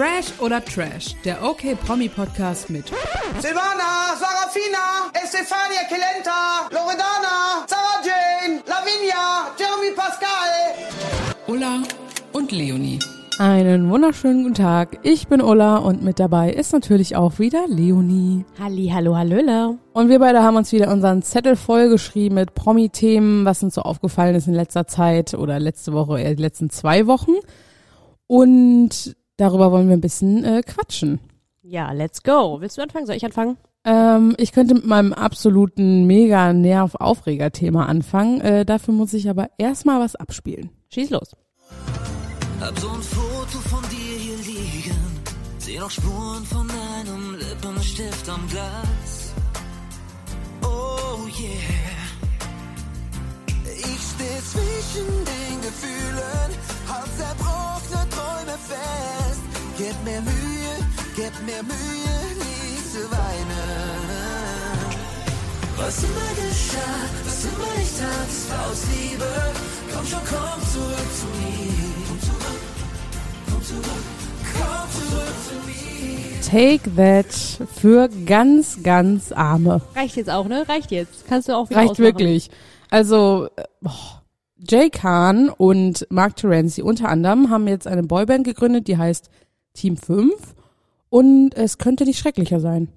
Fresh oder Trash, der OK Promi Podcast mit Silvana, Sarafina, Estefania Kelenta, Loredana, Sarah Jane, Lavinia, Jeremy Pascal. Ulla und Leonie. Einen wunderschönen guten Tag. Ich bin Ulla und mit dabei ist natürlich auch wieder Leonie. Halli, hallo, hallöle. Und wir beide haben uns wieder unseren Zettel vollgeschrieben mit Promi-Themen, was uns so aufgefallen ist in letzter Zeit oder letzte Woche, äh, die letzten zwei Wochen. Und darüber wollen wir ein bisschen äh, quatschen. Ja, let's go. Willst du anfangen? Soll ich anfangen? Ähm, ich könnte mit meinem absoluten mega Nerv-Aufreger-Thema anfangen. Äh, dafür muss ich aber erstmal was abspielen. Schieß los. Hab so ein Foto von dir hier liegen. Seh noch Spuren von deinem Lippenstift am Glas. Oh yeah. Ich steh zwischen den Gefühlen, halt zerbrochene Träume fest. Gib mir Mühe, gib mir Mühe, nie zu weinen. Was immer geschah, was immer ich tat, es war aus Liebe. Komm schon, komm zurück zu mir. Komm zurück, komm zurück, komm zurück zu mir. Take That für ganz, ganz Arme. Reicht jetzt auch, ne? Reicht jetzt. Kannst du auch wieder Reicht ausmachen. wirklich. Also, boah. Jay Khan und Mark Terenzi unter anderem haben jetzt eine Boyband gegründet, die heißt Team 5. Und es könnte nicht schrecklicher sein.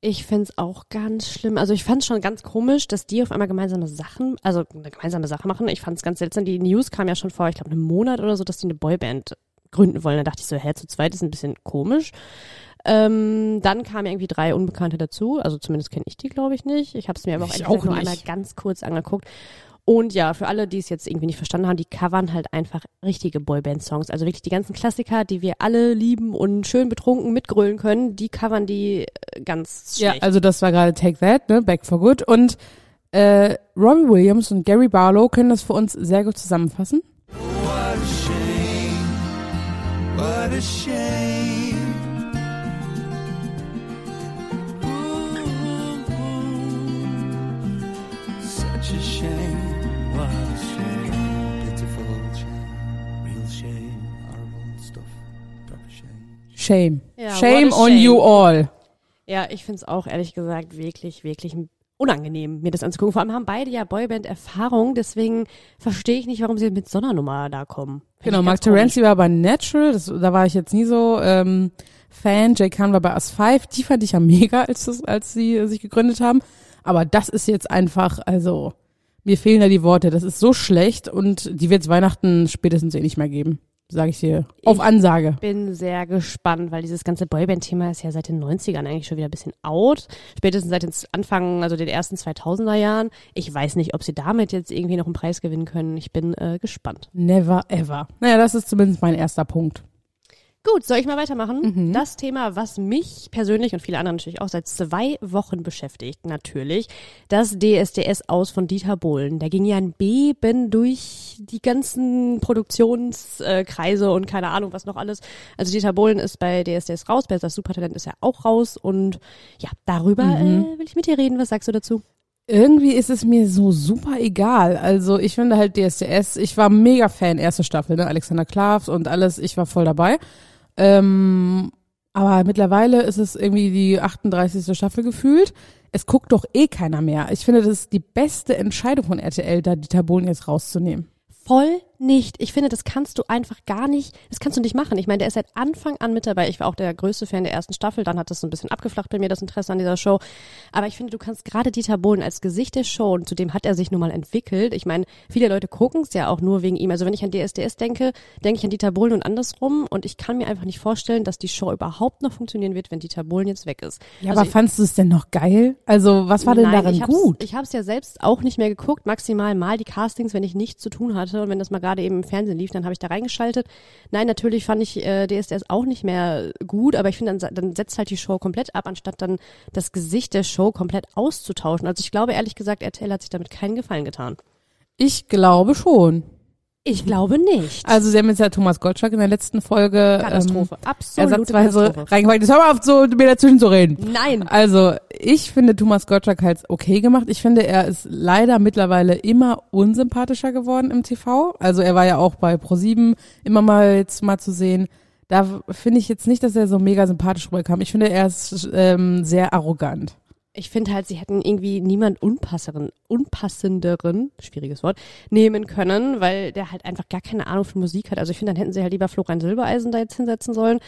Ich find's auch ganz schlimm. Also ich fand's schon ganz komisch, dass die auf einmal gemeinsame Sachen, also eine gemeinsame Sache machen. Ich fand's ganz seltsam. Die News kam ja schon vor, ich glaube, einem Monat oder so, dass die eine Boyband gründen wollen. Da dachte ich so, hä, zu zweit ist ein bisschen komisch. Ähm, dann kamen irgendwie drei Unbekannte dazu. Also zumindest kenne ich die, glaube ich, nicht. Ich habe es mir aber auch, Ich auch nur einmal ganz kurz angeguckt. Und ja, für alle, die es jetzt irgendwie nicht verstanden haben, die covern halt einfach richtige Boyband-Songs. Also wirklich die ganzen Klassiker, die wir alle lieben und schön betrunken mitgrölen können, die covern die äh, ganz Ja, schlecht. also das war gerade Take That, ne? Back for Good. Und äh, Robbie Williams und Gary Barlow können das für uns sehr gut zusammenfassen. What a shame, what a shame. Ooh, Such a shame, shame. Shame. Ja, shame on shame. you all. Ja, ich find's auch ehrlich gesagt wirklich, wirklich unangenehm, mir das anzugucken. Vor allem haben beide ja Boyband-Erfahrung, deswegen verstehe ich nicht, warum sie mit so einer Nummer da kommen. Find Genau, Mark. Terenzi war bei Natural, das, da war ich jetzt nie so ähm, Fan. Jay Khan war bei Us 5, die fand ich ja mega, als, das, als sie äh, sich gegründet haben. Aber das ist jetzt einfach, also mir fehlen da die Worte. Das ist so schlecht und die wird es Weihnachten spätestens eh nicht mehr geben, sage ich dir. Auf Ich- Ansage. bin sehr gespannt, weil dieses ganze Boyband-Thema ist ja seit den 90ern eigentlich schon wieder ein bisschen out. Spätestens seit den Anfang, also den ersten 2000er Jahren. Ich weiß nicht, ob sie damit jetzt irgendwie noch einen Preis gewinnen können. Ich bin äh, gespannt. Never ever. Naja, das ist zumindest mein erster Punkt. Gut, soll ich mal weitermachen? Mhm. Das Thema, was mich persönlich und viele andere natürlich auch seit zwei Wochen beschäftigt, natürlich, das DSDS aus von Dieter Bohlen. Da ging ja ein Beben durch die ganzen Produktionskreise und keine Ahnung, was noch alles. Also Dieter Bohlen ist bei DSDS raus, bei das Supertalent ist er auch raus und ja, darüber Mhm. äh, will ich mit dir reden. Was sagst du dazu? Irgendwie ist es mir so super egal. Also ich finde halt DSDS, ich war mega Fan, erste Staffel, ne? Alexander Klavs und alles, ich war voll dabei. Ähm, aber mittlerweile ist es irgendwie die 38. Staffel gefühlt. Es guckt doch eh keiner mehr. Ich finde, das ist die beste Entscheidung von RTL, da Dieter Bohlen jetzt rauszunehmen. Voll nicht. Ich finde, das kannst du einfach gar nicht, das kannst du nicht machen. Ich meine, der ist seit Anfang an mit dabei. Ich war auch der größte Fan der ersten Staffel. Dann hat das so ein bisschen abgeflacht bei mir, das Interesse an dieser Show. Aber ich finde, du kannst gerade Dieter Bohlen als Gesicht der Show, und zudem hat er sich nun mal entwickelt. Ich meine, viele Leute gucken es ja auch nur wegen ihm. Also wenn ich an DSDS denke, denke ich an Dieter Bohlen und andersrum. Und ich kann mir einfach nicht vorstellen, dass die Show überhaupt noch funktionieren wird, wenn Dieter Bohlen jetzt weg ist. Ja, Also aber fandst du es denn noch geil? Also was war denn Nein, daran ich hab's, gut? Ich habe es ja selbst auch nicht mehr geguckt, maximal mal die Castings, wenn ich nichts zu tun hatte und wenn das mal gerade eben im Fernsehen lief, dann habe ich da reingeschaltet. Nein, natürlich fand ich äh, DSDS auch nicht mehr gut, aber ich finde, dann, dann setzt halt die Show komplett ab, anstatt dann das Gesicht der Show komplett auszutauschen. Also ich glaube ehrlich gesagt, RTL hat sich damit keinen Gefallen getan. Ich glaube schon. Ich glaube nicht. Also sie haben jetzt ja Thomas Gottschalk in der letzten Folge Katastrophe. ähm, Absolute ersatzweise Katastrophe. reingepackt. Jetzt hör mal auf, so, mir dazwischen zu reden. Nein. Also, ich finde Thomas Gottschalk halt okay gemacht. Ich finde, er ist leider mittlerweile immer unsympathischer geworden im TV. Also, er war ja auch bei ProSieben immer mal jetzt mal zu sehen. da finde ich jetzt nicht, dass er so mega sympathisch rüberkam. Ich finde, er ist ähm, sehr arrogant. Ich finde halt, sie hätten irgendwie niemand unpasseren, unpassenderen, schwieriges Wort, nehmen können, weil der halt einfach gar keine Ahnung von Musik hat. Also ich finde, dann hätten sie halt lieber Florian Silbereisen da jetzt hinsetzen sollen,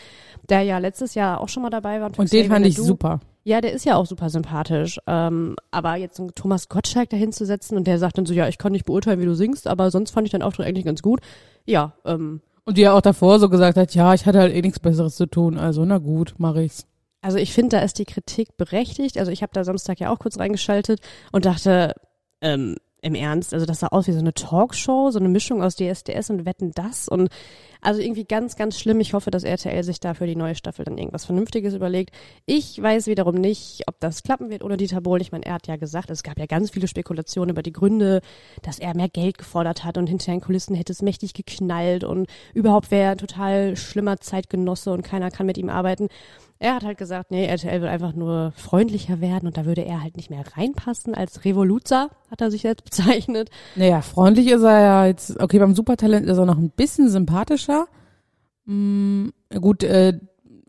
der ja letztes Jahr auch schon mal dabei war. Und den fand ich super. Ja, der ist ja auch super sympathisch. Ähm, aber jetzt so einen Thomas Gottschalk da hinzusetzen und der sagt dann so, ja, ich kann nicht beurteilen, wie du singst, aber sonst fand ich deinen Auftritt eigentlich ganz gut. Ja, ähm, Und die ja auch davor so gesagt hat, ja, ich hatte halt eh nichts Besseres zu tun, also na gut, mach ich's. Also ich finde, da ist die Kritik berechtigt. Also ich habe da Samstag ja auch kurz reingeschaltet und dachte, ähm, im Ernst, also das sah aus wie so eine Talkshow, so eine Mischung aus DSDS und Wetten das und also irgendwie ganz, ganz schlimm. Ich hoffe, dass RTL sich da für die neue Staffel dann irgendwas Vernünftiges überlegt. Ich weiß wiederum nicht, ob das klappen wird ohne Dieter Bohlen. Ich meine, er hat ja gesagt, es gab ja ganz viele Spekulationen über die Gründe, dass er mehr Geld gefordert hat und hinter den Kulissen hätte es mächtig geknallt und überhaupt wäre er ein total schlimmer Zeitgenosse und keiner kann mit ihm arbeiten. Er hat halt gesagt, nee, RTL will einfach nur freundlicher werden und da würde er halt nicht mehr reinpassen. Als Revoluzer hat er sich jetzt bezeichnet. Naja, freundlich ist er ja jetzt, okay, beim Supertalent ist er noch ein bisschen sympathischer. Mm, gut, äh,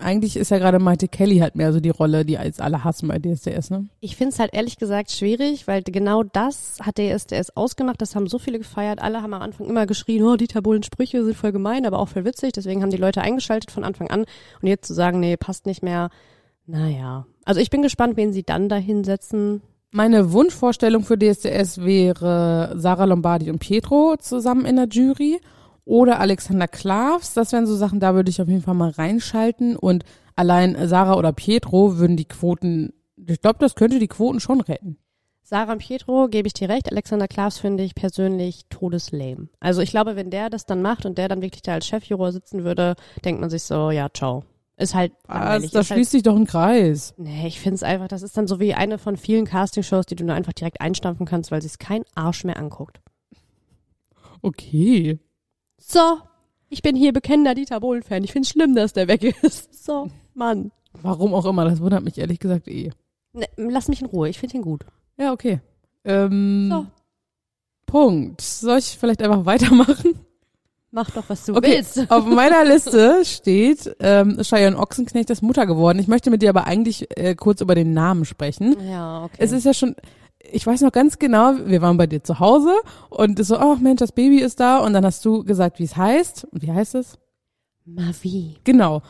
eigentlich ist ja gerade Maite Kelly halt mehr so die Rolle, die als alle hassen bei DSDS, ne? Ich finde es halt ehrlich gesagt schwierig, weil genau das hat der SDS ausgemacht. Das haben so viele gefeiert. Alle haben am Anfang immer geschrien, oh, Dieter Bohlen Sprüche sind voll gemein, aber auch voll witzig. Deswegen haben die Leute eingeschaltet von Anfang an. Und jetzt zu sagen, nee, passt nicht mehr. Naja. Also ich bin gespannt, wen sie dann da hinsetzen. Meine Wunschvorstellung für DSDS wäre Sarah Lombardi und Pietro zusammen in der Jury oder Alexander Klavs. Das wären so Sachen, da würde ich auf jeden Fall mal reinschalten. Und allein Sarah oder Pietro würden die Quoten, ich glaube, das könnte die Quoten schon retten. Sarah und Pietro, gebe ich dir recht. Alexander Klavs finde ich persönlich todeslame. Also ich glaube, wenn der das dann macht und der dann wirklich da als Chefjuror sitzen würde, denkt man sich so, ja, ciao. Ist halt Was, da ist halt, schließt sich doch ein Kreis. Nee, ich finde es einfach, das ist dann so wie eine von vielen Castingshows, die du nur einfach direkt einstampfen kannst, weil sich kein Arsch mehr anguckt. Okay. So, ich bin hier bekennender Dieter Bohlen-Fan. Ich finde es schlimm, dass der weg ist. So, Mann. Warum auch immer, das wundert mich ehrlich gesagt eh. Ne, lass mich in Ruhe, ich finde ihn gut. Ja, okay. Ähm, So. Punkt. Soll ich vielleicht einfach weitermachen? Mach doch, was du Okay, willst. auf meiner Liste steht ähm, Cheyenne Ochsenknecht ist Mutter geworden. Ich möchte mit dir aber eigentlich äh, kurz über den Namen sprechen. Ja, okay. Es ist ja schon, ich weiß noch ganz genau, wir waren bei dir zu Hause und so, ach Mensch, das Baby ist da und dann hast du gesagt, wie es heißt. Und wie heißt es? Mavi. Genau.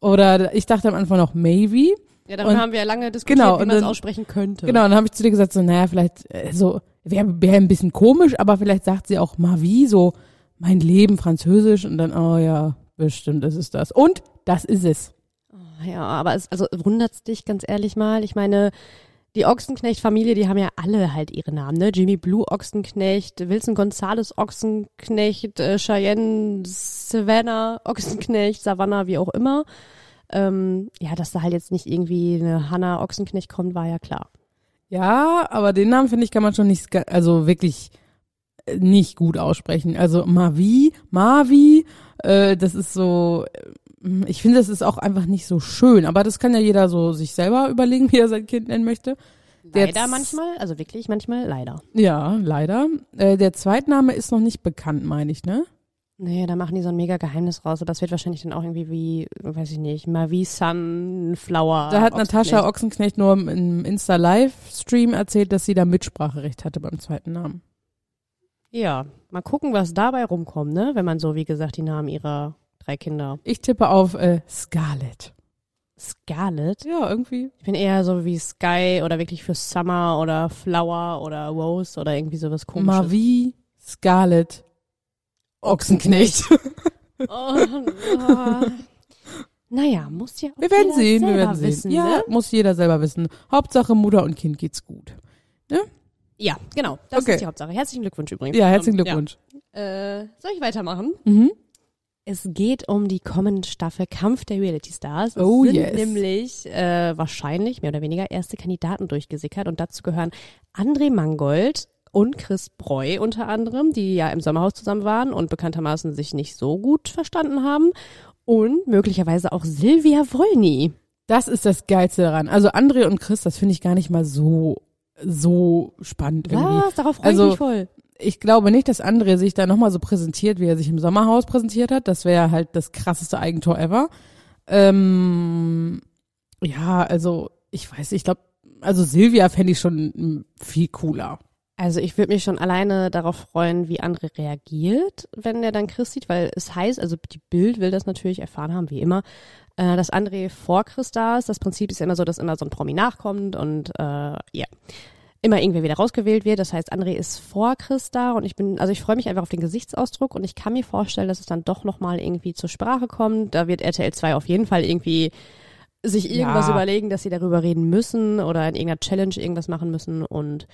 Oder ich dachte am Anfang noch Maybe. Ja, darüber Und- haben wir ja lange diskutiert, genau, wie man es aussprechen könnte. Genau, und dann habe ich zu dir gesagt, so, naja, vielleicht äh, so, wäre wär ein bisschen komisch, aber vielleicht sagt sie auch Mavi, so, mein Leben französisch und dann, oh ja, bestimmt ist es das. Und das ist es. Ja, aber es, also wundert's dich ganz ehrlich mal? Ich meine, die Ochsenknecht-Familie, die haben ja alle halt ihre Namen, ne? Jimmy Blue Ochsenknecht, Wilson Gonzales Ochsenknecht, äh, Cheyenne Savannah Ochsenknecht, Savannah, wie auch immer. Ähm, ja, dass da halt jetzt nicht irgendwie eine Hannah Ochsenknecht kommt, war ja klar. Ja, aber den Namen finde ich kann man schon nicht, also wirklich äh, nicht gut aussprechen. Also Mavi, Mavi, äh, das ist so, äh, ich finde, das ist auch einfach nicht so schön. Aber das kann ja jeder so sich selber überlegen, wie er sein Kind nennen möchte. Der Leider manchmal, also wirklich manchmal leider. Ja, leider. Äh, der Zweitname ist noch nicht bekannt, meine ich, ne? Nee, da machen die so ein mega Geheimnis raus, es wird wahrscheinlich dann auch irgendwie wie, weiß ich nicht, Mavi Sunflower. Da hat Ochsenknecht. Natascha Ochsenknecht nur im Insta-Livestream erzählt, dass sie da Mitspracherecht hatte beim zweiten Namen. Ja, mal gucken, was dabei rumkommt, ne? Wenn man so, wie gesagt, die Namen ihrer drei Kinder. Ich tippe auf äh, Scarlett. Scarlet. Ja, irgendwie. Ich bin eher so wie Sky oder wirklich für Summer oder Flower oder Rose oder irgendwie sowas komisches. Mavi, Scarlett, Ochsenknecht. Oh, oh. Naja, muss ja auch Wir werden sehen, wir werden sehen. Wissen, ja, ne? muss jeder selber wissen. Hauptsache Mutter und Kind geht's gut. ja, genau. Das Okay. ist die Hauptsache. Herzlichen Glückwunsch übrigens. Ja, herzlichen Glückwunsch. Ja. Äh, soll ich weitermachen? Mhm. Es geht um die kommende Staffel Kampf der Reality Stars. Es Oh, sind yes. nämlich äh, wahrscheinlich mehr oder weniger erste Kandidaten durchgesickert und dazu gehören André Mangold und Chris Breu unter anderem, die ja im Sommerhaus zusammen waren und bekanntermaßen sich nicht so gut verstanden haben und möglicherweise auch Silvia Wolny. Das ist das Geilste daran. Also André und Chris, das finde ich gar nicht mal so, so spannend irgendwie. Was? Darauf freue Also, ich mich voll. Ich glaube nicht, dass André sich da nochmal so präsentiert, wie er sich im Sommerhaus präsentiert hat. Das wäre halt das krasseste Eigentor ever. Ähm, ja, also ich weiß, ich glaube, also Silvia fände ich schon viel cooler. Also ich würde mich schon alleine darauf freuen, wie André reagiert, wenn er dann Chris sieht, weil es heißt, also die Bild will das natürlich erfahren haben, wie immer, äh, dass André vor Chris da ist. Das Prinzip ist ja immer so, dass immer so ein Promi nachkommt und äh, ja, immer irgendwer wieder rausgewählt wird. Das heißt, André ist vor Chris da und ich bin, also ich freue mich einfach auf den Gesichtsausdruck und ich kann mir vorstellen, dass es dann doch nochmal irgendwie zur Sprache kommt. Da wird RTL 2 auf jeden Fall irgendwie sich irgendwas Ja. überlegen, dass sie darüber reden müssen oder in irgendeiner Challenge irgendwas machen müssen und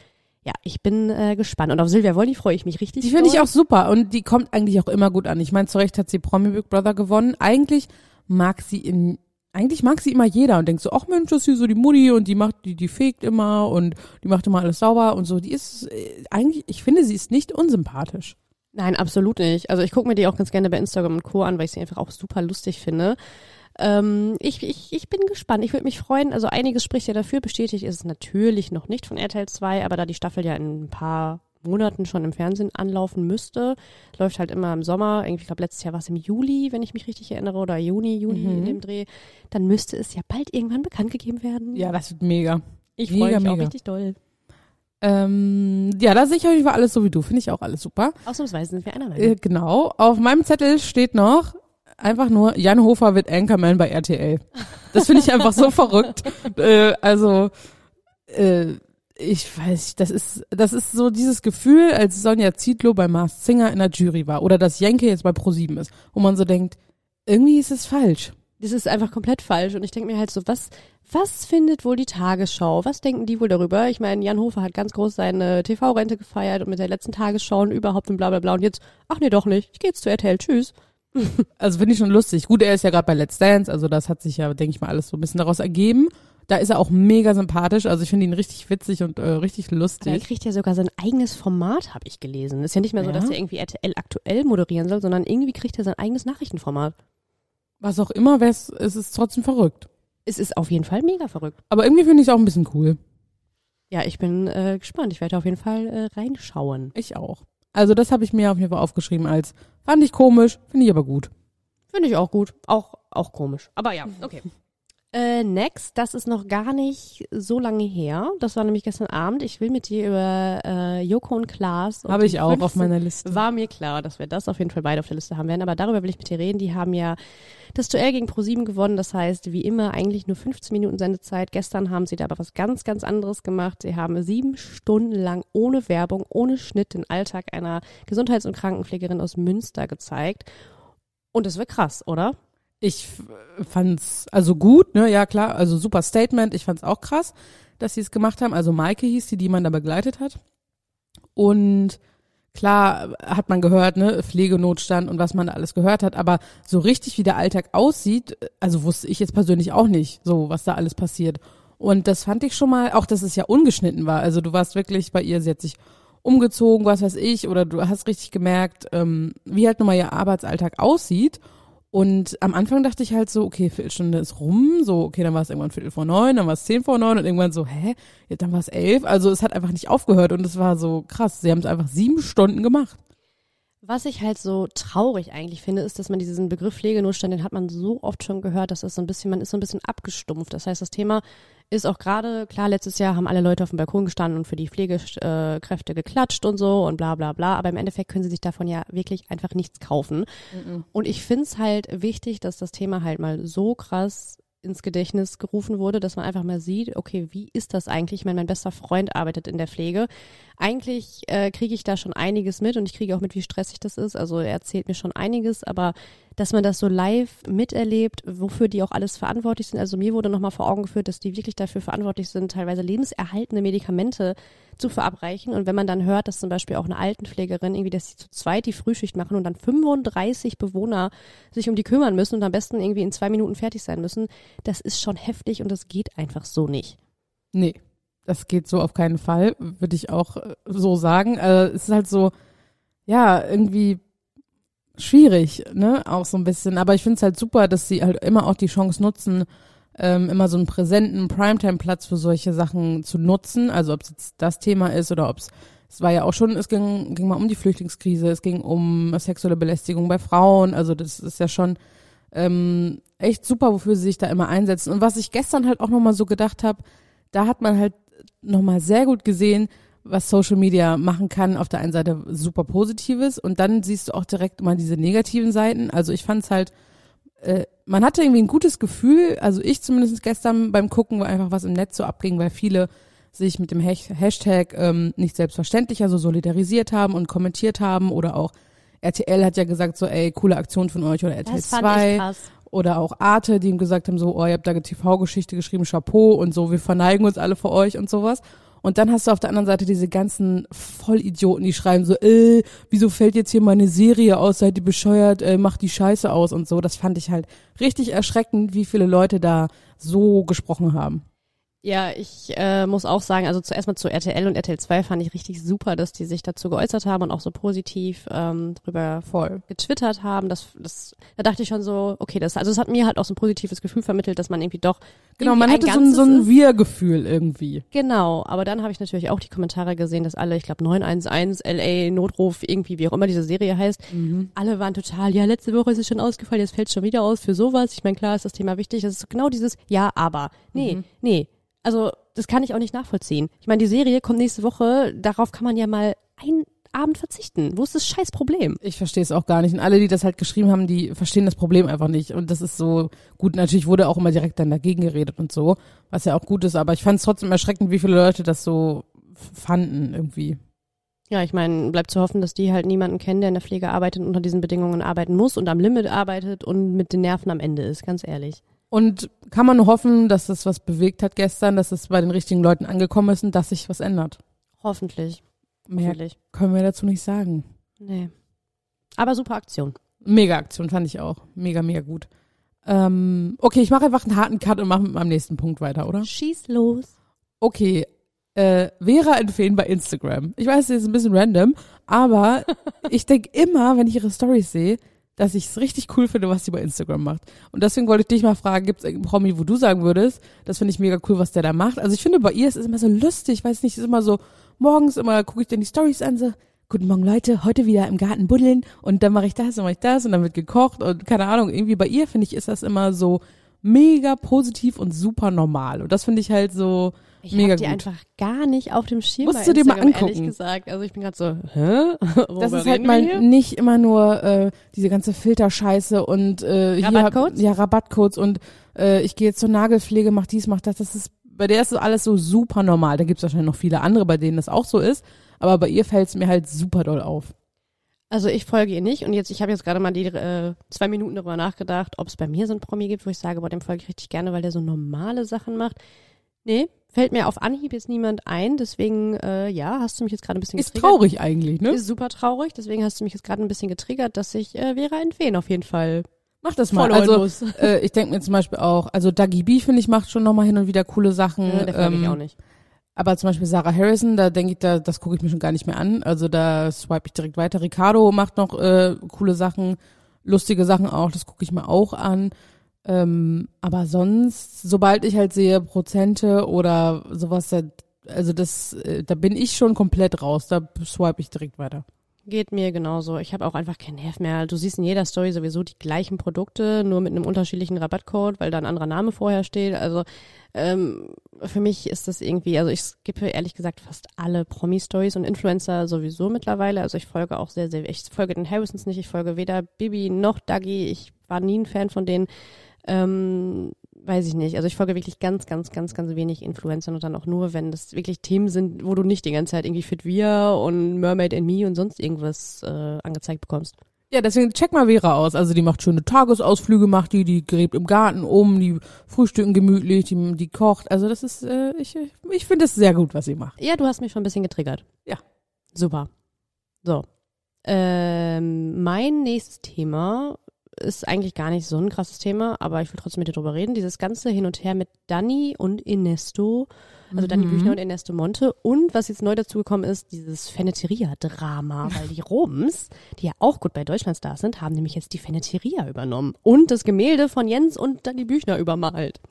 ja, ich bin äh, gespannt. Und auf Silvia Wolli freue ich mich richtig. Die finde ich auch super und die kommt eigentlich auch immer gut an. Ich meine, zu Recht hat sie Promi Big Brother gewonnen. Eigentlich mag sie in, eigentlich mag sie immer jeder und denkt so, ach Mensch, das ist hier so die Mutti und die macht, die, die fegt immer und die macht immer alles sauber und so. Die ist äh, eigentlich, ich finde, sie ist nicht unsympathisch. Nein, absolut nicht. Also ich gucke mir die auch ganz gerne bei Instagram und Co. an, weil ich sie einfach auch super lustig finde. Ähm, ich, ich, ich bin gespannt. Ich würde mich freuen. Also einiges spricht ja dafür. Bestätigt ist es natürlich noch nicht von RTL 2, aber da die Staffel ja in ein paar Monaten schon im Fernsehen anlaufen müsste, läuft halt immer im Sommer. Irgendwie, ich glaube, letztes Jahr war es im Juli, wenn ich mich richtig erinnere, oder Juni, Juli in dem Dreh. Dann müsste es ja bald irgendwann bekannt gegeben werden. Ja, das wird mega. ich freue mich auch mega. richtig doll. Ähm, ja, da sehe ich auf jeden Fall alles so wie du. Finde ich auch alles super. Ausnahmsweise sind wir einer Meinung. Äh, genau. Auf meinem Zettel steht noch einfach nur, Jan Hofer wird Anchorman bei RTL. Das finde ich einfach so verrückt. Äh, also, äh, ich weiß, nicht, das ist, das ist so dieses Gefühl, als Sonja Zietlow bei Mars Singer in der Jury war oder dass Jenke jetzt bei ProSieben ist, wo man so denkt, irgendwie ist es falsch. Das ist einfach komplett falsch. Und ich denke mir halt so, was, was findet wohl die Tagesschau? Was denken die wohl darüber? Ich meine, Jan Hofer hat ganz groß seine TV-Rente gefeiert und mit der letzten Tagesschau und überhaupt und bla bla bla. Und jetzt, ach nee, doch nicht. Ich gehe jetzt zu RTL. Tschüss. Also finde ich schon lustig. Gut, er ist ja gerade bei Let's Dance, also das hat sich ja, denke ich mal, alles so ein bisschen daraus ergeben. Da ist er auch mega sympathisch, also ich finde ihn richtig witzig und äh, richtig Aber er lustig. kriegt ja sogar sein eigenes Format, habe ich gelesen. Ist ja nicht mehr so, Ja? dass er irgendwie RTL aktuell moderieren soll, sondern irgendwie kriegt er sein eigenes Nachrichtenformat. Was auch immer, es ist trotzdem verrückt. Es ist auf jeden Fall mega verrückt. Aber irgendwie finde ich es auch ein bisschen cool. Ja, ich bin äh, gespannt. Ich werde auf jeden Fall äh, reinschauen. Ich auch. Also das habe ich mir auf jeden Fall aufgeschrieben als, fand ich komisch, finde ich aber gut. Finde ich auch gut. Auch, auch komisch. Aber ja, okay. Äh, next, das ist noch gar nicht so lange her. Das war nämlich gestern Abend. Ich will mit dir über äh, Joko und Klaas. Habe ich auch 15 auf meiner Liste. War mir klar, dass wir das auf jeden Fall beide auf der Liste haben werden. Aber darüber will ich mit dir reden. Die haben ja das Duell gegen ProSieben gewonnen. Das heißt, wie immer eigentlich nur 15 Minuten Sendezeit. Gestern haben sie da aber was ganz, ganz anderes gemacht. Sie haben sieben Stunden lang ohne Werbung, ohne Schnitt den Alltag einer Gesundheits- und Krankenpflegerin aus Münster gezeigt. Und das war krass, oder? Ich fand's also gut, ne, ja klar, also super Statement. Ich fand's auch krass, dass sie es gemacht haben. Also Maike hieß die, die man da begleitet hat. Und klar hat man gehört, ne, Pflegenotstand und was man da alles gehört hat, aber so richtig wie der Alltag aussieht, also wusste ich jetzt persönlich auch nicht, so was da alles passiert. Und das fand ich schon mal, auch dass es ja ungeschnitten war. Also du warst wirklich bei ihr, sie hat sich umgezogen, was weiß ich, oder du hast richtig gemerkt, ähm, wie halt nun mal ihr Arbeitsalltag aussieht. Und am Anfang dachte ich halt so, okay, Viertelstunde ist rum, so, okay, dann war es irgendwann Viertel vor neun, dann war es zehn vor neun und irgendwann so, hä, ja, dann war es elf. Also es hat einfach nicht aufgehört und es war so krass. Sie haben es einfach sieben Stunden gemacht. Was ich halt so traurig eigentlich finde, ist, dass man diesen Begriff Pflegenotstand, den hat man so oft schon gehört, dass das so ein bisschen, man ist so ein bisschen abgestumpft. Das heißt, das Thema ist auch gerade, klar, letztes Jahr haben alle Leute auf dem Balkon gestanden und für die Pflegekräfte geklatscht und so und bla bla bla, aber im Endeffekt können sie sich davon ja wirklich einfach nichts kaufen. Und ich finde es halt wichtig, dass das Thema halt mal so krass ins Gedächtnis gerufen wurde, dass man einfach mal sieht, okay, wie ist das eigentlich? Ich mein bester Freund arbeitet in der Pflege. Eigentlich äh, kriege ich da schon einiges mit und ich kriege auch mit, wie stressig das ist. Also er erzählt mir schon einiges, aber dass man das so live miterlebt, wofür die auch alles verantwortlich sind. Also mir wurde nochmal vor Augen geführt, dass die wirklich dafür verantwortlich sind, teilweise lebenserhaltende Medikamente zu verabreichen. Und wenn man dann hört, dass zum Beispiel auch eine Altenpflegerin irgendwie, dass sie zu zweit die Frühschicht machen und dann 35 Bewohner sich um die kümmern müssen und am besten irgendwie in zwei Minuten fertig sein müssen, das ist schon heftig und das geht einfach so nicht. Nee, das geht so auf keinen Fall, würde ich auch äh, so sagen. Äh, es ist halt so, ja, irgendwie schwierig, ne, auch so ein bisschen. Aber ich finde es halt super, dass sie halt immer auch die Chance nutzen, ähm, immer so einen präsenten Primetime-Platz für solche Sachen zu nutzen. Also ob es jetzt das Thema ist oder ob es es war ja auch schon, es ging, ging mal um die Flüchtlingskrise, es ging um sexuelle Belästigung bei Frauen, also das ist ja schon ähm, echt super, wofür sie sich da immer einsetzen. Und was ich gestern halt auch nochmal so gedacht habe, da hat man halt nochmal sehr gut gesehen, was Social Media machen kann. Auf der einen Seite super Positives und dann siehst du auch direkt mal diese negativen Seiten. Also ich fand es halt, äh, man hatte irgendwie ein gutes Gefühl, also ich zumindest gestern beim Gucken, weil einfach was im Netz so abging, weil viele sich mit dem Hashtag ähm, nicht selbstverständlich also solidarisiert haben und kommentiert haben oder auch RTL hat ja gesagt so, ey, coole Aktion von euch oder RTL Das fand 2 ich krass. oder auch Arte, die ihm gesagt haben so, oh, ihr habt da eine TV-Geschichte geschrieben, Chapeau und so, wir verneigen uns alle für euch und sowas. Und dann hast du auf der anderen Seite diese ganzen Vollidioten, die schreiben so, äh, wieso fällt jetzt hier meine Serie aus, seid ihr bescheuert, äh, macht die Scheiße aus und so. Das fand ich halt richtig erschreckend, wie viele Leute da so gesprochen haben. Ja, ich äh, muss auch sagen, also zuerst mal zu RTL und RTL 2 fand ich richtig super, dass die sich dazu geäußert haben und auch so positiv ähm, drüber Voll. getwittert haben. Das, das, da dachte ich schon so, okay, das, also es hat mir halt auch so ein positives Gefühl vermittelt, dass man irgendwie doch Genau, irgendwie man hatte so ein, so ein. Wir-Gefühl irgendwie. Genau, aber dann habe ich natürlich auch die Kommentare gesehen, dass alle, ich glaube 911 LA Notruf irgendwie, wie auch immer diese Serie heißt, alle waren total, ja, letzte Woche ist es schon ausgefallen, jetzt fällt es schon wieder aus für sowas. Ich meine, klar ist das Thema wichtig, das ist genau dieses Ja, aber. Nee, nee. Also, das kann ich auch nicht nachvollziehen. Ich meine, die Serie kommt nächste Woche, darauf kann man ja mal einen Abend verzichten. Wo ist das scheiß Problem? Ich verstehe es auch gar nicht. Und alle, die das halt geschrieben haben, die verstehen das Problem einfach nicht. Und das ist so gut. Natürlich wurde auch immer direkt dann dagegen geredet und so, was ja auch gut ist. Aber ich fand es trotzdem erschreckend, wie viele Leute das so fanden irgendwie. Ja, ich meine, bleibt zu hoffen, dass die halt niemanden kennen, der in der Pflege arbeitet und unter diesen Bedingungen arbeiten muss und am Limit arbeitet und mit den Nerven am Ende ist, ganz ehrlich. Und kann man nur hoffen, dass das was bewegt hat gestern, dass es bei den richtigen Leuten angekommen ist und dass sich was ändert. Hoffentlich. Mehr Hoffentlich. können wir dazu nicht sagen. Nee. Aber super Aktion. Mega Aktion fand ich auch. Mega, mega gut. Ähm, okay, ich mache einfach einen harten Cut und mache mit meinem nächsten Punkt weiter, oder? Schieß los. Okay, äh, Vera empfehlen bei Instagram. Ich weiß, das ist ein bisschen random, aber ich denke immer, wenn ich ihre Stories sehe, dass ich es richtig cool finde, was sie bei Instagram macht. Und deswegen wollte ich dich mal fragen, gibt es irgendeinen Promi, wo du sagen würdest, das finde ich mega cool, was der da macht. Also ich finde, bei ihr ist es immer so lustig, weiß nicht, es ist immer so, morgens immer gucke ich dann die Stories an, so, guten Morgen Leute, heute wieder im Garten buddeln und dann mache ich das und mache ich das und dann wird gekocht und keine Ahnung, irgendwie bei ihr finde ich, ist das immer so mega positiv und super normal. Und das finde ich halt so Ich mega hab die gut. einfach gar nicht auf dem Schirm Musst du dir mal angucken. ehrlich gesagt. Also ich bin gerade so, hä? das ist halt mal hier? nicht immer nur äh, diese ganze Filterscheiße und äh, hier Rabattcodes? hab- ja Rabattcodes und äh, ich gehe jetzt zur Nagelpflege, mach dies, mach das. Das ist bei der ist so alles so super normal. Da gibt's wahrscheinlich noch viele andere, bei denen das auch so ist. Aber bei ihr fällt's mir halt super doll auf. Also ich folge ihr nicht und jetzt, ich habe jetzt gerade mal die äh, zwei Minuten darüber nachgedacht, ob es bei mir so ein Promi gibt, wo ich sage, boah, dem folge ich richtig gerne, weil der so normale Sachen macht. Nee, fällt mir auf Anhieb jetzt niemand ein, deswegen, äh, ja, hast du mich jetzt gerade ein bisschen Ist getriggert. traurig eigentlich, ne? Ist super traurig, deswegen hast du mich jetzt gerade ein bisschen getriggert, dass ich äh, Vera Entwen auf jeden Fall Mach das mal. Also äh, ich denke mir zum Beispiel auch, also Dagi B finde ich macht schon noch mal hin und wieder coole Sachen. Ja, der folge ich ähm, auch nicht. Aber zum Beispiel Sarah Harrison, da denke ich, da, das gucke ich mir schon gar nicht mehr an. Also da swipe ich direkt weiter. Ricardo macht noch äh, coole Sachen, lustige Sachen auch, das gucke ich mir auch an. Ähm, aber sonst, sobald ich halt sehe Prozente oder sowas, also das, äh, da bin ich schon komplett raus. Da swipe ich direkt weiter. Geht mir genauso. Ich habe auch einfach keinen Nerv mehr. Du siehst in jeder Story sowieso die gleichen Produkte, nur mit einem unterschiedlichen Rabattcode, weil da ein anderer Name vorher steht. Also ähm, für mich ist das irgendwie, also ich skippe ehrlich gesagt fast alle Promi-Stories und Influencer sowieso mittlerweile. Also ich folge auch sehr, sehr, ich folge den Harrisons nicht, ich folge weder Bibi noch Dagi. Ich war nie ein Fan von denen. Ähm, weiß ich nicht. Also ich folge wirklich ganz, ganz, ganz, ganz wenig Influencern und dann auch nur, wenn das wirklich Themen sind, wo du nicht die ganze Zeit irgendwie Fit Wir und Mermaid and Me und sonst irgendwas äh, angezeigt bekommst. Ja, deswegen check mal Vera aus. Also die macht schöne Tagesausflüge, macht die, die gräbt im Garten um, die frühstücken gemütlich, die, die kocht. Also das ist, äh, ich, ich finde es sehr gut, was sie macht. Ja, du hast mich schon ein bisschen getriggert. Ja. Super. So. Ähm, mein nächstes Thema ist eigentlich gar nicht so ein krasses Thema, aber ich will trotzdem mit dir drüber reden. Dieses ganze Hin und Her mit Dani und Ernesto, also Dani Büchner und Ernesto Monte und was jetzt neu dazugekommen ist, dieses Feneteria-Drama, weil die Roms, die ja auch gut bei Deutschlandstars sind, haben nämlich jetzt die Feneteria übernommen und das Gemälde von Jens und Dani Büchner übermalt.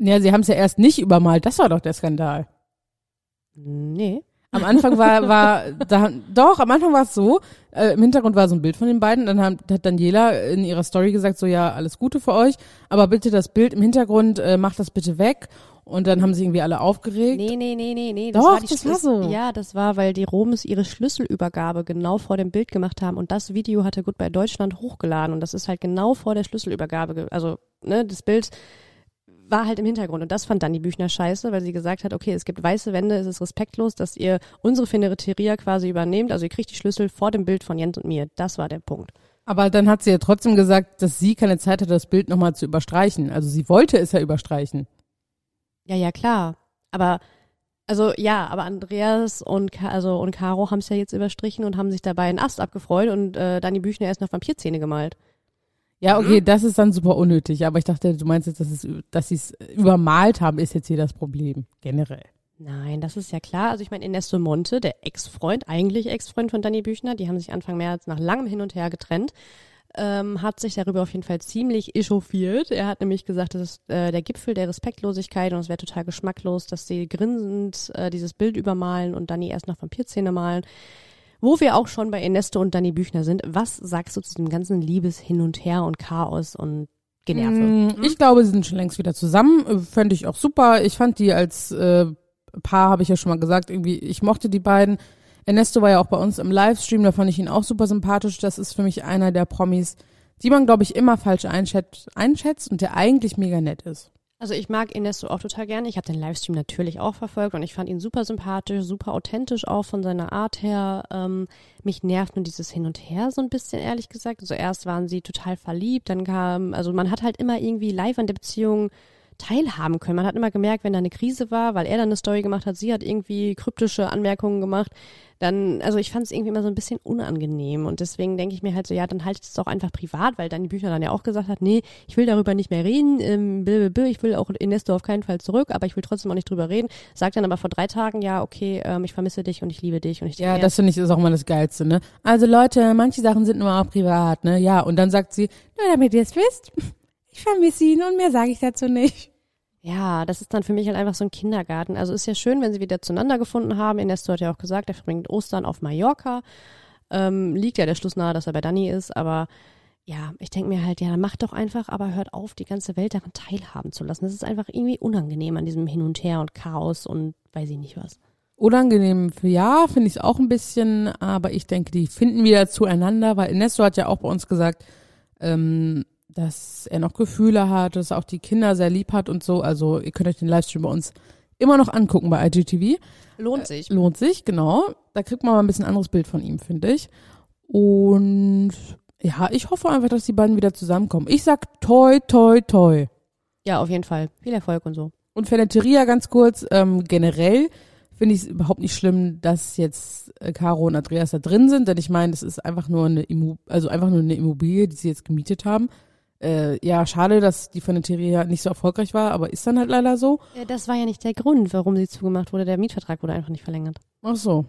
Ja, sie haben es ja erst nicht übermalt. Das war doch der Skandal. Nee. Am Anfang war, war, da, doch, am Anfang war es so, äh, im Hintergrund war so ein Bild von den beiden, dann hat, hat Daniela in ihrer Story gesagt, so ja, alles Gute für euch, aber bitte das Bild im Hintergrund, äh, macht das bitte weg. Und dann haben sich irgendwie alle aufgeregt. Nee, nee, nee, nee, nee. Doch, war die das war so. Ja, das war, weil die Romes ihre Schlüsselübergabe genau vor dem Bild gemacht haben und das Video hatte Goodbye Deutschland hochgeladen und das ist halt genau vor der Schlüsselübergabe, also ne, das Bild war halt im Hintergrund und das fand dann die Büchner scheiße, weil sie gesagt hat, okay, es gibt weiße Wände, es ist respektlos, dass ihr unsere Finereteria quasi übernehmt, also ihr kriegt die Schlüssel vor dem Bild von Jens und mir. Das war der Punkt. Aber dann hat sie ja trotzdem gesagt, dass sie keine Zeit hatte, das Bild nochmal zu überstreichen. Also sie wollte es ja überstreichen. Ja, ja, klar. Aber also ja, aber Andreas und Ka also und Caro haben es ja jetzt überstrichen und haben sich dabei einen Ast abgefreut und äh, Dani Büchner erst noch Vampirzähne gemalt. Ja, okay, das ist dann super unnötig. Aber ich dachte, du meinst jetzt, dass, es, dass sie es übermalt haben, ist jetzt hier das Problem. Generell. Nein, das ist ja klar. Also ich meine, Ernesto Monte, der Ex-Freund, eigentlich Ex-Freund von Dani Büchner, die haben sich Anfang März nach langem Hin und Her getrennt, ähm, hat sich darüber auf jeden Fall ziemlich echauffiert. Er hat nämlich gesagt, das ist äh, der Gipfel der Respektlosigkeit und es wäre total geschmacklos, dass sie grinsend äh, dieses Bild übermalen und Dani erst noch Vampirzähne malen. Wo wir auch schon bei Ernesto und Dani Büchner sind, was sagst du zu diesem ganzen Liebes hin und her und Chaos und Generve? Mm, Ich glaube, sie sind schon längst wieder zusammen. Äh, Fände ich auch super. Ich fand die als äh, Paar, habe ich ja schon mal gesagt, irgendwie, ich mochte die beiden. Ernesto war ja auch bei uns im Livestream, da fand ich ihn auch super sympathisch. Das ist für mich einer der Promis, die man, glaube ich, immer falsch einschätzt, einschätzt und der eigentlich mega nett ist. Also ich mag Ernesto auch total gerne. Ich habe den Livestream natürlich auch verfolgt und ich fand ihn super sympathisch, super authentisch auch von seiner Art her. Ähm, mich nervt nur dieses Hin und Her so ein bisschen, ehrlich gesagt. Also erst waren sie total verliebt, dann kam, also man hat halt immer irgendwie live an der Beziehung teilhaben können. Man hat immer gemerkt, wenn da eine Krise war, weil er dann eine Story gemacht hat, sie hat irgendwie kryptische Anmerkungen gemacht, dann, also ich fand es irgendwie immer so ein bisschen unangenehm und deswegen denke ich mir halt so, ja, dann haltet es doch einfach privat, weil dann die Bücher dann ja auch gesagt hat, nee, ich will darüber nicht mehr reden, ähm, blablabla, ich will auch Ernesto auf keinen Fall zurück, aber ich will trotzdem auch nicht drüber reden. Sagt dann aber vor drei Tagen, ja, okay, ähm, ich vermisse dich und ich liebe dich und ich Ja, das finde ich ist auch immer das Geilste, ne? Also Leute, manche Sachen sind nur auch privat, ne? Ja, und dann sagt sie, nur damit ihr es wisst, ich vermisse ihn und mehr sage ich dazu nicht. Ja, das ist dann für mich halt einfach so ein Kindergarten. Also ist ja schön, wenn sie wieder zueinander gefunden haben. Ernesto hat ja auch gesagt, er verbringt Ostern auf Mallorca. Ähm, liegt ja der Schluss nahe, dass er bei Dani ist, aber ja, ich denke mir halt, ja, dann macht doch einfach, aber hört auf, die ganze Welt daran teilhaben zu lassen. Das ist einfach irgendwie unangenehm an diesem Hin und Her und Chaos und weiß ich nicht was. Unangenehm ja, finde ich es auch ein bisschen, aber ich denke, die finden wieder zueinander, weil Ernesto hat ja auch bei uns gesagt, ähm, dass er noch Gefühle hat, dass er auch die Kinder sehr lieb hat und so. Also ihr könnt euch den Livestream bei uns immer noch angucken bei IGTV. Lohnt sich. Lohnt sich, genau. Da kriegt man mal ein bisschen anderes Bild von ihm, finde ich. Und ja, ich hoffe einfach, dass die beiden wieder zusammenkommen. Ich sag toi, toi, toi. Ja, auf jeden Fall. Viel Erfolg und so. Und Feneteria ganz kurz, ähm, generell finde ich es überhaupt nicht schlimm, dass jetzt äh, Caro und Andreas da drin sind, denn ich meine, das ist einfach nur eine Immo also einfach nur eine Immobilie, die sie jetzt gemietet haben. Äh, ja, schade, dass die Feneteria nicht so erfolgreich war, aber ist dann halt leider so. Ja, das war ja nicht der Grund, warum sie zugemacht wurde. Der Mietvertrag wurde einfach nicht verlängert. Ach so.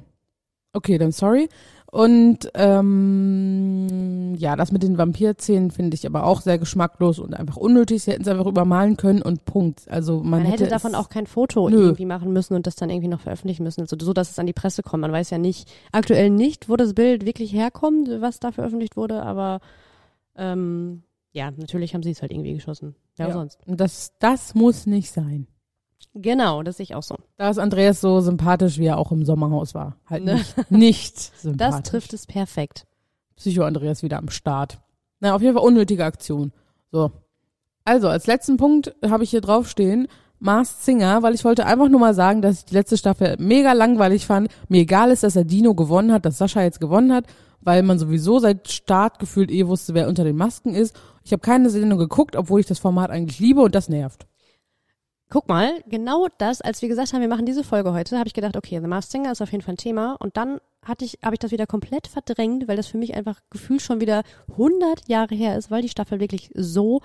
Okay, dann sorry. Und ähm, ja, das mit den Vampirzähnen finde ich aber auch sehr geschmacklos und einfach unnötig. Sie hätten es einfach übermalen können und Punkt. Also man, Man, hätte, es- davon auch kein Foto Nö. irgendwie machen müssen und das dann irgendwie noch veröffentlichen müssen, also so, dass es an die Presse kommt. Man weiß ja nicht, aktuell nicht, wo das Bild wirklich herkommt, was da veröffentlicht wurde, aber ähm, ja, natürlich haben sie es halt irgendwie geschossen. Ja, Ja. sonst. Und das, das muss nicht sein. Genau, das sehe ich auch so. Da ist Andreas so sympathisch, wie er auch im Sommerhaus war. Halt Ne? nicht, nicht sympathisch. Das trifft es perfekt. Psycho-Andreas wieder am Start. Na, auf jeden Fall unnötige Aktion. So. Also, als letzten Punkt habe ich hier draufstehen, Mars Singer, weil ich wollte einfach nur mal sagen, dass ich die letzte Staffel mega langweilig fand. Mir egal ist, dass er Dino gewonnen hat, dass Sascha jetzt gewonnen hat, weil man sowieso seit Start gefühlt eh wusste, wer unter den Masken ist. Ich habe keine Sendung geguckt, obwohl ich das Format eigentlich liebe und das nervt. Guck mal, genau das, als wir gesagt haben, wir machen diese Folge heute, habe ich gedacht, okay, The Masked Singer ist auf jeden Fall ein Thema. Und dann hatte ich, habe ich das wieder komplett verdrängt, weil das für mich einfach gefühlt schon wieder 100 Jahre her ist, weil die Staffel wirklich so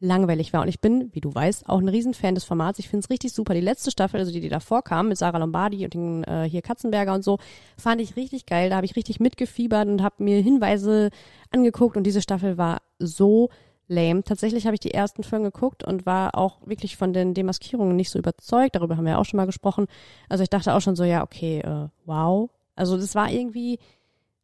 todeslangweilig war. Und ich bin, wie du weißt, auch ein Riesenfan des Formats. Ich finde es richtig super. Die letzte Staffel, also die, die davor kam, mit Sarah Lombardi und den äh, hier Katzenberger und so, fand ich richtig geil. Da habe ich richtig mitgefiebert und habe mir Hinweise angeguckt. Und diese Staffel war so lame. Tatsächlich habe ich die ersten Folgen geguckt und war auch wirklich von den Demaskierungen nicht so überzeugt. Darüber haben wir ja auch schon mal gesprochen. Also ich dachte auch schon so, ja, okay, äh, wow. Also das war irgendwie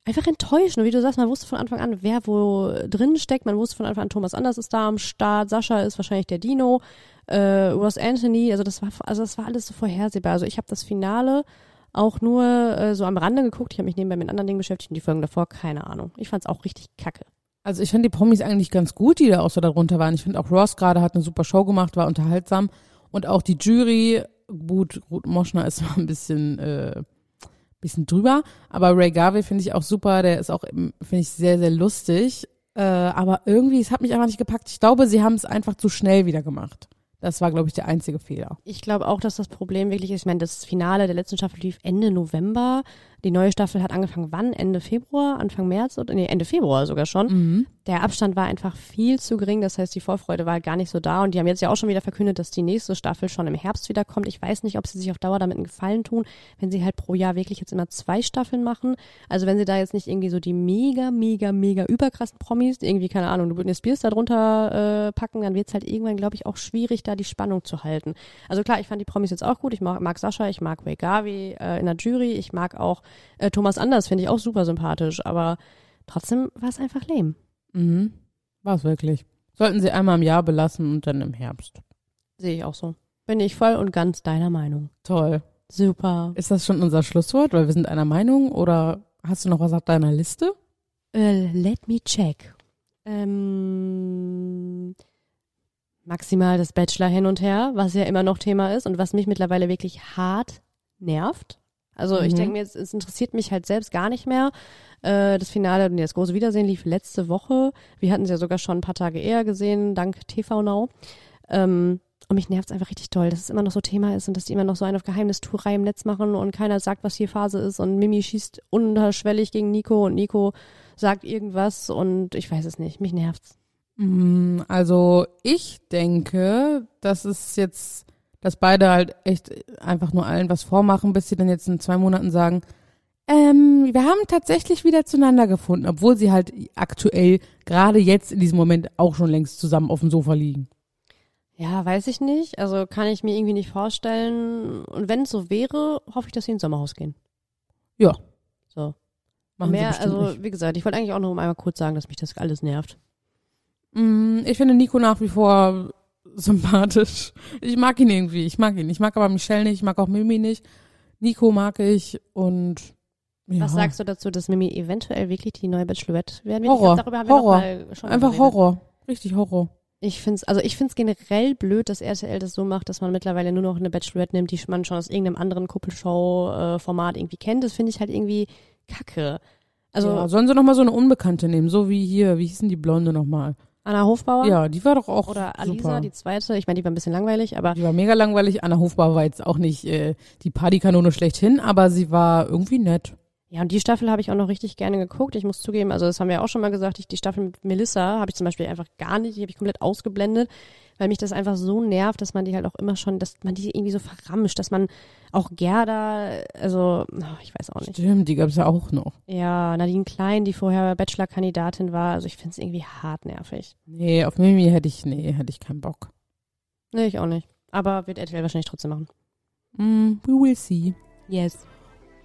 einfach enttäuschend. Und wie du sagst, man wusste von Anfang an, wer wo drin steckt. Man wusste von Anfang an, Thomas Anders ist da am Start, Sascha ist wahrscheinlich der Dino, äh, Ross Anthony. Also das war, also das war alles so vorhersehbar. Also ich habe das Finale auch nur äh, so am Rande geguckt. Ich habe mich nebenbei mit anderen Dingen beschäftigt und die Folgen davor, keine Ahnung. Ich fand's auch richtig kacke. Also ich finde die Promis eigentlich ganz gut, die da auch so darunter waren. Ich finde auch Ross gerade hat eine super Show gemacht, war unterhaltsam. Und auch die Jury, gut, Ruth Moschner ist mal ein bisschen, äh, bisschen drüber. Aber Ray Garvey finde ich auch super. Der ist auch, finde ich, sehr, sehr lustig. Äh, aber irgendwie, es hat mich einfach nicht gepackt. Ich glaube, sie haben es einfach zu schnell wieder gemacht. Das war, glaube ich, der einzige Fehler. Ich glaube auch, dass das Problem wirklich ist, ich meine, das Finale der letzten Staffel lief Ende November. Die neue Staffel hat angefangen wann? Ende Februar, Anfang März oder nee, Ende Februar sogar schon. Mhm. Der Abstand war einfach viel zu gering, das heißt, die Vorfreude war gar nicht so da und die haben jetzt ja auch schon wieder verkündet, dass die nächste Staffel schon im Herbst wiederkommt. Ich weiß nicht, ob sie sich auf Dauer damit einen Gefallen tun, wenn sie halt pro Jahr wirklich jetzt immer zwei Staffeln machen. Also wenn sie da jetzt nicht irgendwie so die mega, mega, mega überkrassen Promis, irgendwie, keine Ahnung, du Britney Spears da drunter äh, packen, dann wird's halt irgendwann, glaube ich, auch schwierig, da die Spannung zu halten. Also klar, ich fand die Promis jetzt auch gut. Ich mag, mag Sascha, ich mag Ray Garvey äh, in der Jury, ich mag auch äh, Thomas Anders, finde ich auch super sympathisch, aber trotzdem war es einfach lame. Mhm. War es wirklich. Sollten sie einmal im Jahr belassen und dann im Herbst. Sehe ich auch so. Bin ich voll und ganz deiner Meinung. Toll. Super. Ist das schon unser Schlusswort, weil wir sind einer Meinung oder hast du noch was auf deiner Liste? Äh, let me check. Ähm, maximal das Bachelor hin und her, was ja immer noch Thema ist und was mich mittlerweile wirklich hart nervt. Also ich Mhm. denke mir, es, es interessiert mich halt selbst gar nicht mehr. Äh, das Finale, nee, das große Wiedersehen lief letzte Woche. Wir hatten es ja sogar schon ein paar Tage eher gesehen, dank TV Now. Ähm, und mich nervt es einfach richtig toll, dass es immer noch so Thema ist und dass die immer noch so eine auf Geheimnistuerei im Netz machen und keiner sagt, was hier Phase ist und Mimi schießt unterschwellig gegen Nico und Nico sagt irgendwas und ich weiß es nicht. Mich nervt's. Mm, Also ich denke, dass es jetzt, dass beide halt echt einfach nur allen was vormachen, bis sie dann jetzt in zwei Monaten sagen, ähm, wir haben tatsächlich wieder zueinander gefunden, obwohl sie halt aktuell gerade jetzt in diesem Moment auch schon längst zusammen auf dem Sofa liegen. Ja, weiß ich nicht. Also kann ich mir irgendwie nicht vorstellen. Und wenn es so wäre, hoffe ich, dass sie ins Sommerhaus gehen. Ja. So. Machen sie Mehr, bestimmt also nicht. wie gesagt, ich wollte eigentlich auch noch einmal kurz sagen, dass mich das alles nervt. Mm, Ich finde Nico nach wie vor sympathisch. Ich mag ihn irgendwie. Ich mag ihn. Ich mag aber Michelle nicht. Ich mag auch Mimi nicht. Nico mag ich und ja. Was sagst du dazu, dass Mimi eventuell wirklich die neue Bachelorette werden wird? Horror. Ich glaub, darüber haben wir Horror. Einfach. Horror. Richtig Horror. Ich find's, also ich find's generell blöd, dass RTL das so macht, dass man mittlerweile nur noch eine Bachelorette nimmt, die man schon aus irgendeinem anderen Kuppelshow-Format irgendwie kennt. Das finde ich halt irgendwie kacke. Also ja, sollen sie noch mal so eine Unbekannte nehmen, so wie hier, wie hießen die Blonde nochmal? Anna Hofbauer Ja, die war doch auch oder Alisa, super. die zweite. Ich meine, die war ein bisschen langweilig, aber Die war mega langweilig. Anna Hofbauer war jetzt auch nicht äh, die Partykanone schlechthin, aber sie war irgendwie nett. Ja, und die Staffel habe ich auch noch richtig gerne geguckt. Ich muss zugeben, also das haben wir auch schon mal gesagt, ich, die Staffel mit Melissa habe ich zum Beispiel einfach gar nicht, die habe ich komplett ausgeblendet, weil mich das einfach so nervt, dass man die halt auch immer schon, dass man die irgendwie so verramscht, dass man auch Gerda, also oh, ich weiß auch nicht. Stimmt, die gab's ja auch noch. Ja, Nadine Klein, die vorher Bachelor-Kandidatin war, also ich finde es irgendwie hart nervig. Nee, auf Mimi hätte ich, nee, hätte ich keinen Bock. Nee, ich auch nicht. Aber wird RTL wahrscheinlich trotzdem machen. Mm, we will see. Yes.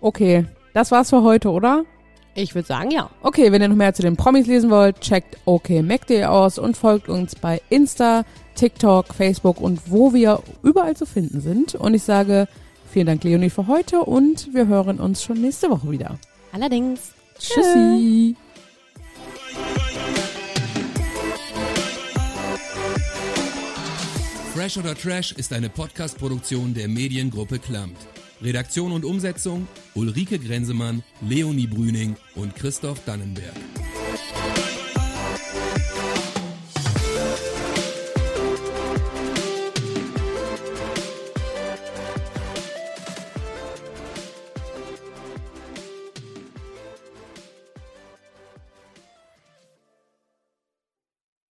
Okay, das war's für heute, oder? Ich würde sagen, ja. Okay, wenn ihr noch mehr zu den Promis lesen wollt, checkt okmac.de aus und folgt uns bei Insta, TikTok, Facebook und wo wir überall zu finden sind. Und ich sage vielen Dank, Leonie, für heute und wir hören uns schon nächste Woche wieder. Allerdings. Tschüssi. Fresh oder Trash ist eine Podcast-Produktion der Mediengruppe Klammt. Redaktion und Umsetzung Ulrike Grenzemann, Leonie Brüning und Christoph Dannenberg.